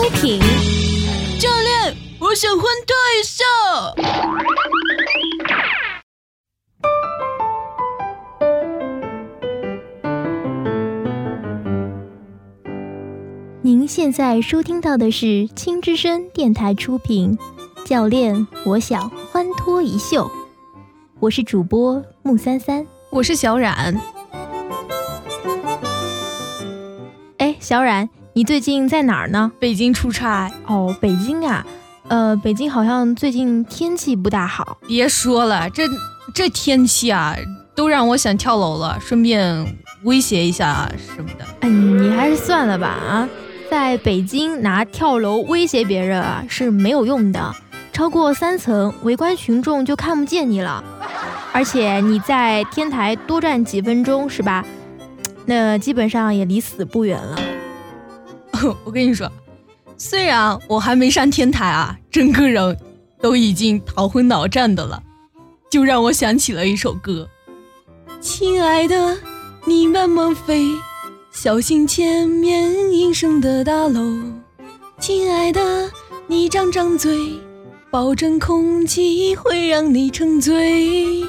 出品。教练，我想欢脱一下。您现在收听到的是青之声电台出品。教练，我想欢脱一秀。我是主播木三三，我是小冉。哎，小冉，你最近在哪儿呢？北京出差。哦，北京啊，呃，北京好像最近天气不大好。别说了，这这天气啊，都让我想跳楼了，顺便威胁一下什么的。哎，你还是算了吧啊，在北京拿跳楼威胁别人啊是没有用的。超过三层，围观群众就看不见你了。而且你在天台多站几分钟，是吧？那基本上也离死不远了。我跟你说，虽然我还没上天台啊，整个人都已经头昏脑胀的了，就让我想起了一首歌：亲爱的，你慢慢飞，小心前面阴森的大楼。亲爱的，你张张嘴。保证空气会让你沉醉。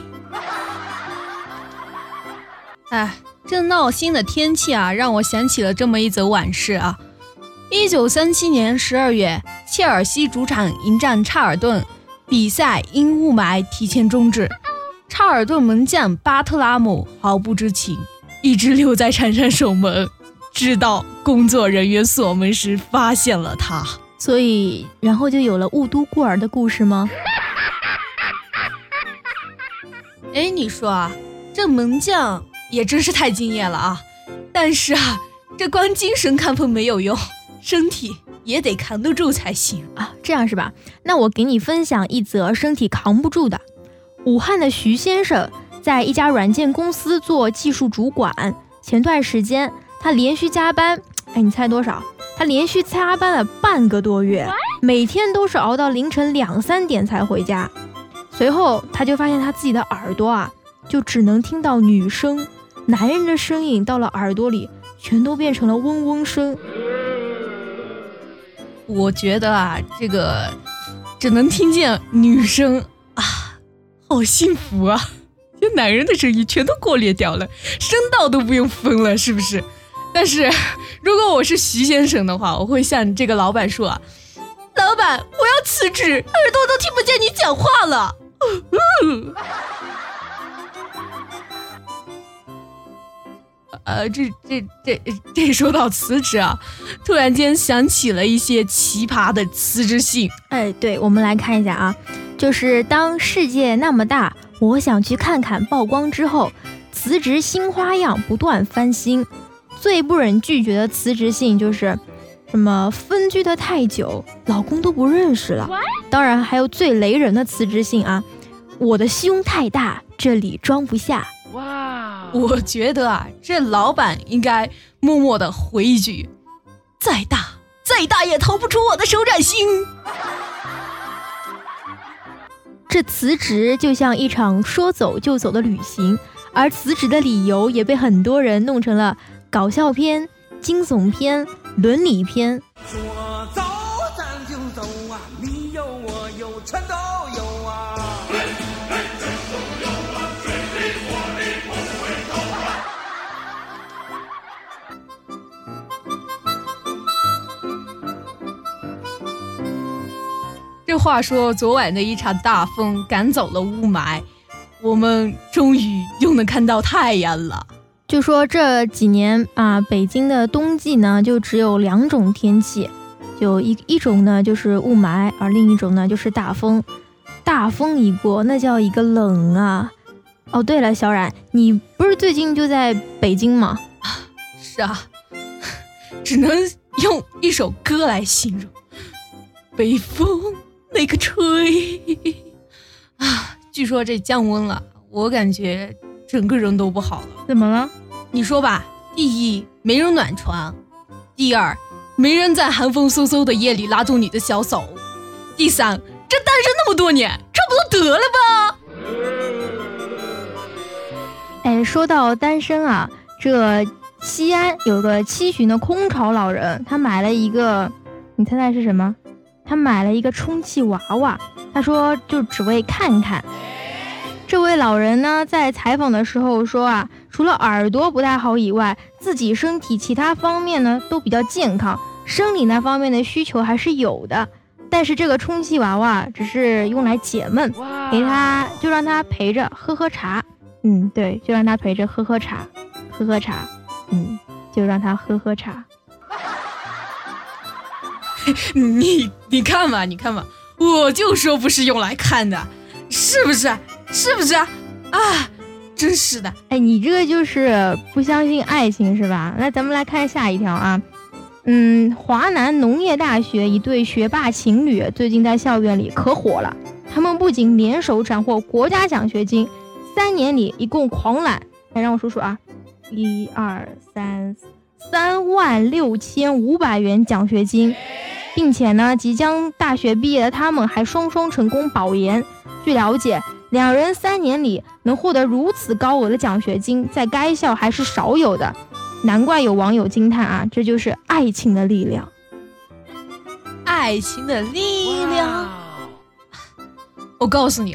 哎，这闹心的天气啊，让我想起了这么一则往事啊。一九三七年十二月，切尔西主场迎战查尔顿，比赛因雾霾提前终止。查尔顿门将巴特拉姆毫不知情，一直留在场上守门，直到工作人员锁门时发现了他。所以，然后就有了雾都孤儿的故事吗？哎，你说啊，这门将也真是太敬业了啊！但是啊，这光精神亢奋没有用，身体也得扛得住才行啊！这样是吧？那我给你分享一则身体扛不住的。武汉的徐先生在一家软件公司做技术主管，前段时间他连续加班，哎，你猜多少？他连续加班了半个多月，每天都是熬到凌晨两三点才回家。随后，他就发现他自己的耳朵啊，就只能听到女声，男人的声音到了耳朵里，全都变成了嗡嗡声。我觉得啊，这个只能听见女生啊，好幸福啊！这男人的声音全都过滤掉了，声道都不用分了，是不是？但是，如果我是徐先生的话，我会向这个老板说：“老板，我要辞职，耳朵都听不见你讲话了。”呃，这这这这说到辞职啊，突然间想起了一些奇葩的辞职信。哎，对，我们来看一下啊，就是当世界那么大，我想去看看曝光之后，辞职新花样不断翻新。最不忍拒绝的辞职信就是，什么分居的太久，老公都不认识了。当然还有最雷人的辞职信啊，我的胸太大，这里装不下。我觉得啊，这老板应该默默的回一句：再大再大也逃不出我的手掌心。这辞职就像一场说走就走的旅行，而辞职的理由也被很多人弄成了。搞笑片、惊悚片、伦理片。说话说，昨晚的一场大风赶走了雾霾，我们终于又能看到太阳了。就说这几年啊，北京的冬季呢，就只有两种天气，就一一种呢就是雾霾，而另一种呢就是大风。大风一过，那叫一个冷啊！哦，对了，小冉，你不是最近就在北京吗？是啊，只能用一首歌来形容：北风那个吹啊！据说这降温了，我感觉整个人都不好了。怎么了？你说吧，第一没人暖床，第二没人在寒风嗖嗖的夜里拉住你的小手，第三这单身那么多年，差不多得了吧？哎，说到单身啊，这西安有个七旬的空巢老人，他买了一个你猜猜是什么？他买了一个充气娃娃，他说就只为看看。这位老人呢，在采访的时候说啊，除了耳朵不太好以外，自己身体其他方面呢都比较健康，生理那方面的需求还是有的。但是这个充气娃娃只是用来解闷，给他就让他陪着喝喝茶。嗯，对，就让他陪着喝喝茶，喝喝茶。嗯，就让他喝喝茶。你你看吧，你看吧，我就说不是用来看的，是不是？是不是啊？真是的！哎，你这个就是不相信爱情是吧？那咱们来看下一条啊。嗯，华南农业大学一对学霸情侣最近在校园里可火了。他们不仅联手斩获国家奖学金，三年里一共狂揽，来让我数数啊，一二三，三万六千五百元奖学金，并且呢，即将大学毕业的他们还双双成功保研。据了解，两人三年里能获得如此高额的奖学金，在该校还是少有的。难怪有网友惊叹啊，这就是爱情的力量！爱情的力量！我告诉你，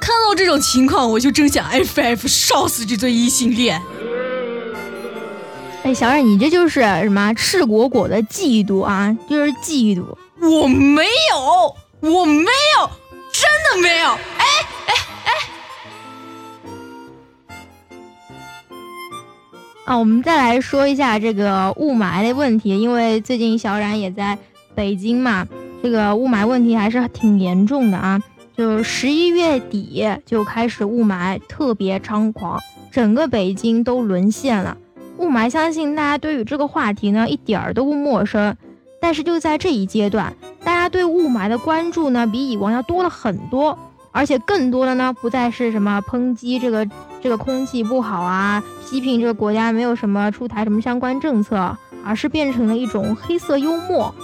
看到这种情况，我就真想 FF 烧死这对异性恋！哎，小冉，你这就是什么赤果果的嫉妒啊？就是嫉妒！我没有，我没有，真的没有！哎哎！啊，我们再来说一下这个雾霾的问题，因为最近小冉也在北京嘛，这个雾霾问题还是挺严重的啊。就十一月底就开始雾霾特别猖狂，整个北京都沦陷了。雾霾，相信大家对于这个话题呢一点儿都不陌生，但是就在这一阶段，大家对雾霾的关注呢比以往要多了很多。而且更多的呢，不再是什么抨击这个这个空气不好啊，批评这个国家没有什么出台什么相关政策，而是变成了一种黑色幽默。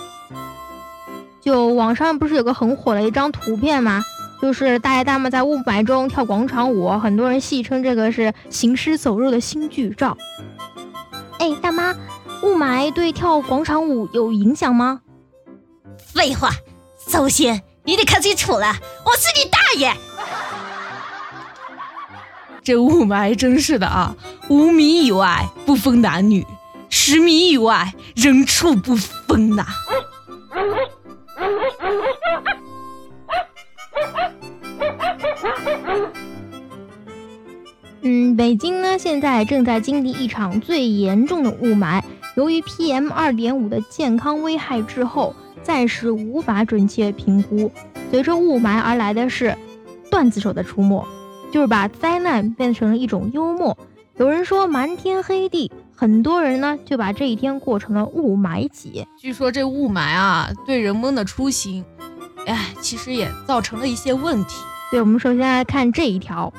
就网上不是有个很火的一张图片吗？就是大爷大妈在雾霾中跳广场舞，很多人戏称这个是行尸走肉的新剧照。哎，大妈，雾霾对跳广场舞有影响吗？废话，首先。你得看清楚了，我是你大爷！这雾霾真是的啊，五米以外不分男女，十米以外人畜不分呐。嗯，北京呢现在正在经历一场最严重的雾霾，由于 PM 二点五的健康危害滞后。暂时无法准确评估。随着雾霾而来的是段子手的出没，就是把灾难变成了一种幽默。有人说瞒天黑地，很多人呢就把这一天过成了雾霾节。据说这雾霾啊，对人们的出行，哎，其实也造成了一些问题。对，我们首先来看这一条，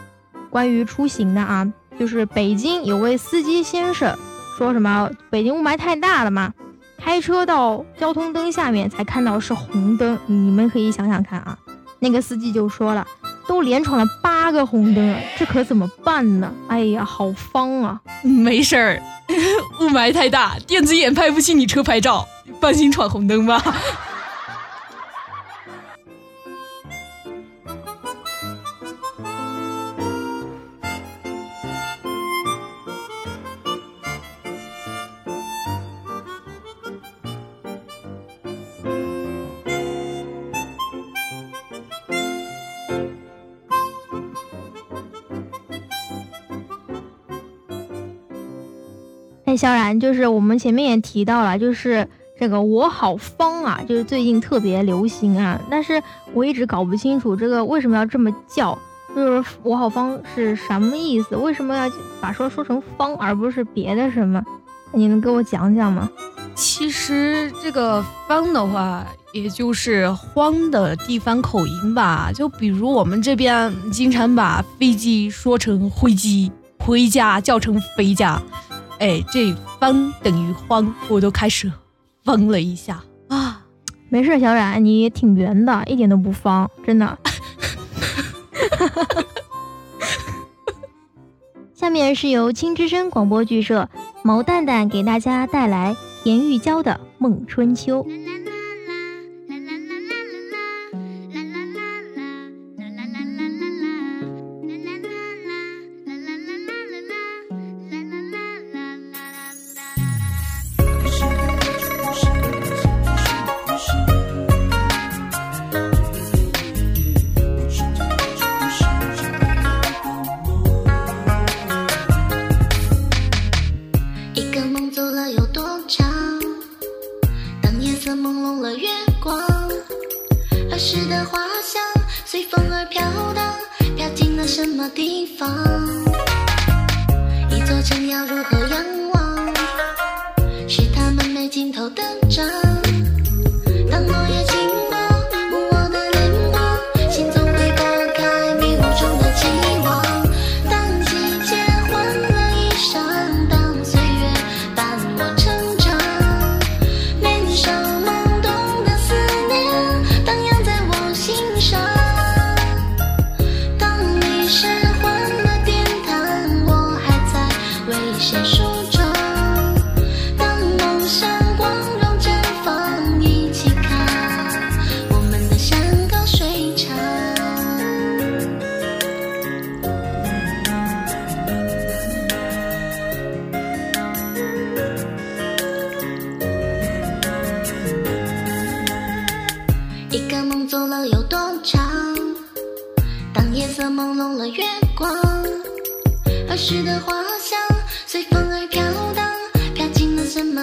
关于出行的啊，就是北京有位司机先生说什么，北京雾霾太大了嘛。开车到交通灯下面才看到是红灯，你们可以想想看啊。那个司机就说了，都连闯了八个红灯了，这可怎么办呢？哎呀，好方啊！没事儿，雾霾太大，电子眼拍不清你车牌照，放心闯红灯吧。萧然，就是我们前面也提到了，就是这个我好方啊，就是最近特别流行啊。但是我一直搞不清楚这个为什么要这么叫，就是我好方是什么意思？为什么要把说说成方而不是别的什么？你能给我讲讲吗？其实这个方的话，也就是荒的地方口音吧。就比如我们这边经常把飞机说成灰机，回家叫成飞家。哎，这方等于慌，我都开始疯了一下啊！没事，小冉，你挺圆的，一点都不方，真的。下面是由青之声广播剧社毛蛋蛋给大家带来田玉娇的《梦春秋》。地方？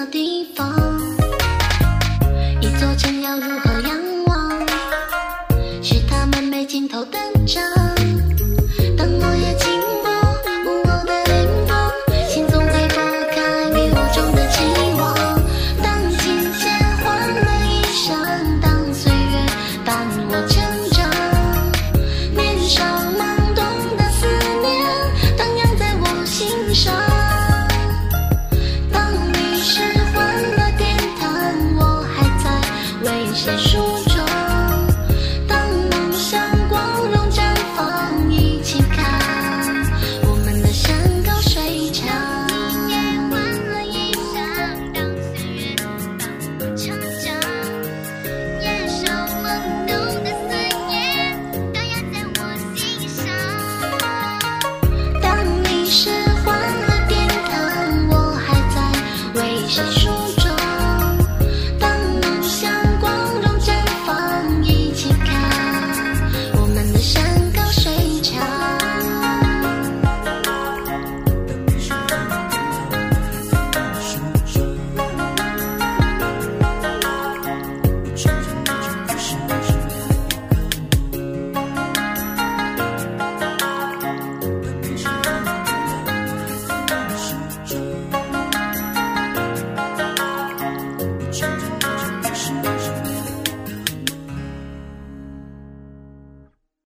地方？